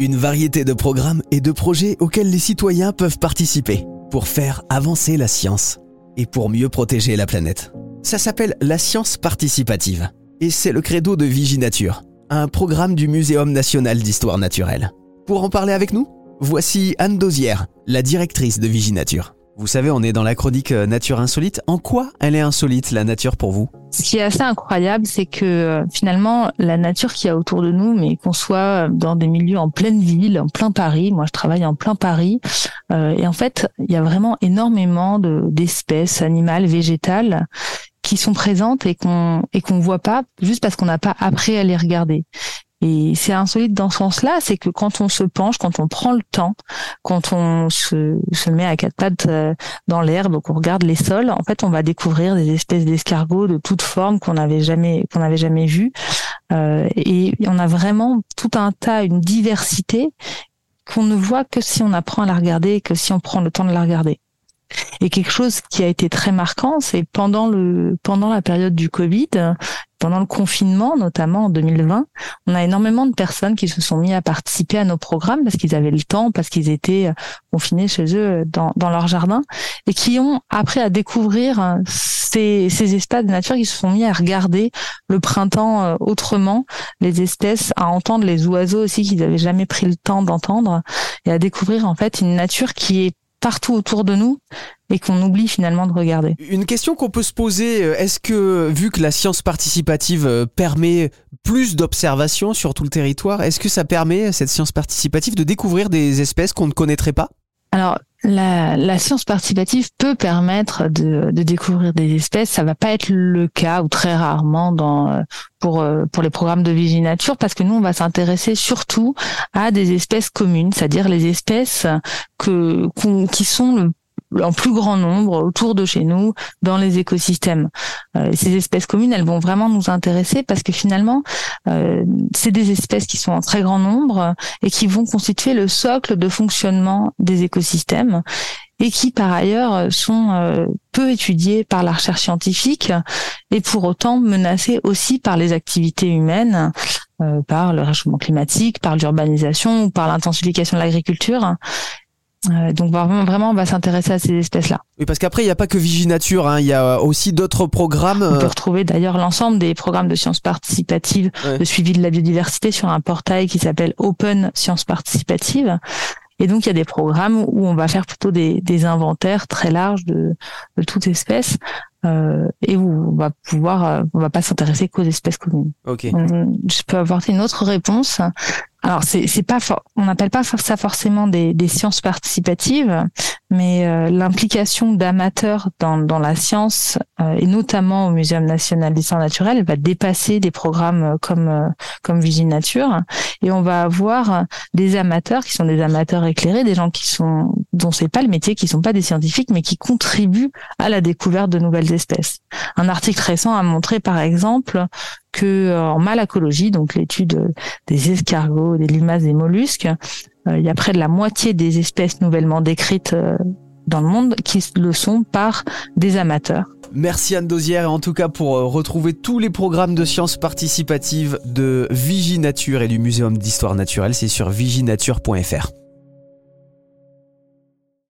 Une variété de programmes et de projets auxquels les citoyens peuvent participer pour faire avancer la science et pour mieux protéger la planète. Ça s'appelle la science participative et c'est le credo de Viginature, un programme du Muséum national d'histoire naturelle. Pour en parler avec nous, voici Anne Dosière, la directrice de Viginature. Vous savez, on est dans la chronique euh, Nature Insolite. En quoi elle est insolite, la nature, pour vous? Ce qui est assez incroyable, c'est que euh, finalement, la nature qu'il y a autour de nous, mais qu'on soit euh, dans des milieux en pleine ville, en plein Paris, moi je travaille en plein Paris, et en fait, il y a vraiment énormément d'espèces animales, végétales, qui sont présentes et qu'on et qu'on voit pas juste parce qu'on n'a pas appris à les regarder. Et c'est insolite dans ce sens-là, c'est que quand on se penche, quand on prend le temps, quand on se, met à quatre pattes euh, dans l'herbe, qu'on regarde les sols, en fait, on va découvrir des espèces d'escargots de toutes formes qu'on n'avait jamais qu'on n'avait jamais vues. Euh, et on a vraiment tout un tas, une diversité qu'on ne voit que si on apprend à la regarder, que si on prend le temps de la regarder. Et quelque chose qui a été très marquant, c'est pendant le pendant la période du Covid, pendant le confinement, notamment en 2020, on a énormément de personnes qui se sont mis à participer à nos programmes parce qu'ils avaient le temps, parce qu'ils étaient euh, confinés chez eux dans, dans leur jardin et qui ont appris à découvrir euh, ces, ces espaces de nature, qui se sont mis à regarder le printemps euh, autrement, les espèces, à entendre les oiseaux aussi qu'ils n'avaient jamais pris le temps d'entendre et à découvrir en fait une nature qui est partout autour de nous et qu'on oublie finalement de regarder. Une question qu'on peut se poser, euh, est-ce que vu que la science participative euh, permet plus d'observations sur tout le territoire, est-ce que ça permet, cette science participative, de découvrir des espèces qu'on ne connaîtrait pas? Alors, la, science participative peut permettre de, découvrir des espèces. Ça va pas être le cas ou très rarement dans euh, pour euh, pour les programmes de viginature parce que nous on va s'intéresser surtout à des espèces communes, c'est-à-dire les espèces que qui sont le en plus grand nombre autour de chez nous dans les écosystèmes. Euh, ces espèces communes, elles vont vraiment nous intéresser parce que finalement, euh, c'est des espèces qui sont en très grand nombre et qui vont constituer le socle de fonctionnement des écosystèmes et qui par ailleurs sont euh, peu étudiées par la recherche scientifique et pour autant menacées aussi par les activités humaines, par le réchauffement climatique, par l'urbanisation ou par l'intensification de l'agriculture. Euh, donc vraiment, vraiment, on va s'intéresser à ces espèces-là. Oui, parce qu'après, il n'y a pas que Viginature, hein, il y a aussi d'autres programmes. On peut euh, retrouver d'ailleurs l'ensemble des programmes de sciences participatives de suivi de la biodiversité sur un portail qui s'appelle Open Sciences Participatives. Et donc, il y a des programmes où on va faire plutôt des, des inventaires très larges de, de toute espèce euh, et où on va pouvoir, euh, on va pas s'intéresser qu'aux espèces communes. Ok. Je peux apporter une autre réponse. Alors c'est pas on n'appelle pas ça forcément des sciences participatives, mais euh, l'implication d'amateurs dans dans la science euh, et notamment au Muséum national d'histoire naturelle va dépasser des programmes euh, comme comme Viginature et on va avoir des amateurs qui sont des amateurs éclairés, des gens qui sont dont c'est pas le métier, qui sont pas des scientifiques, mais qui contribuent à la découverte de nouvelles espèces. Un article récent a montré par exemple que euh, en malacologie, donc l'étude des escargots, des limaces, des mollusques, euh, il y a près de la moitié des espèces nouvellement décrites euh, dans le monde qui le sont par des amateurs. Merci Anne Dosière en tout cas pour retrouver tous les programmes de sciences participatives de Viginature et du Muséum d'histoire naturelle, c'est sur viginature.fr.